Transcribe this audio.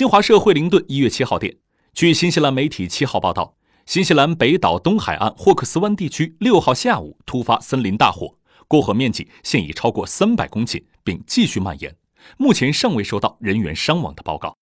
新华社惠灵顿一月七号电据新西兰媒体七号报道新西兰北岛东海岸霍克斯湾地区六号下午突发森林大火过火面积现已超过三百公顷并继续蔓延目前尚未收到人员伤亡的报告。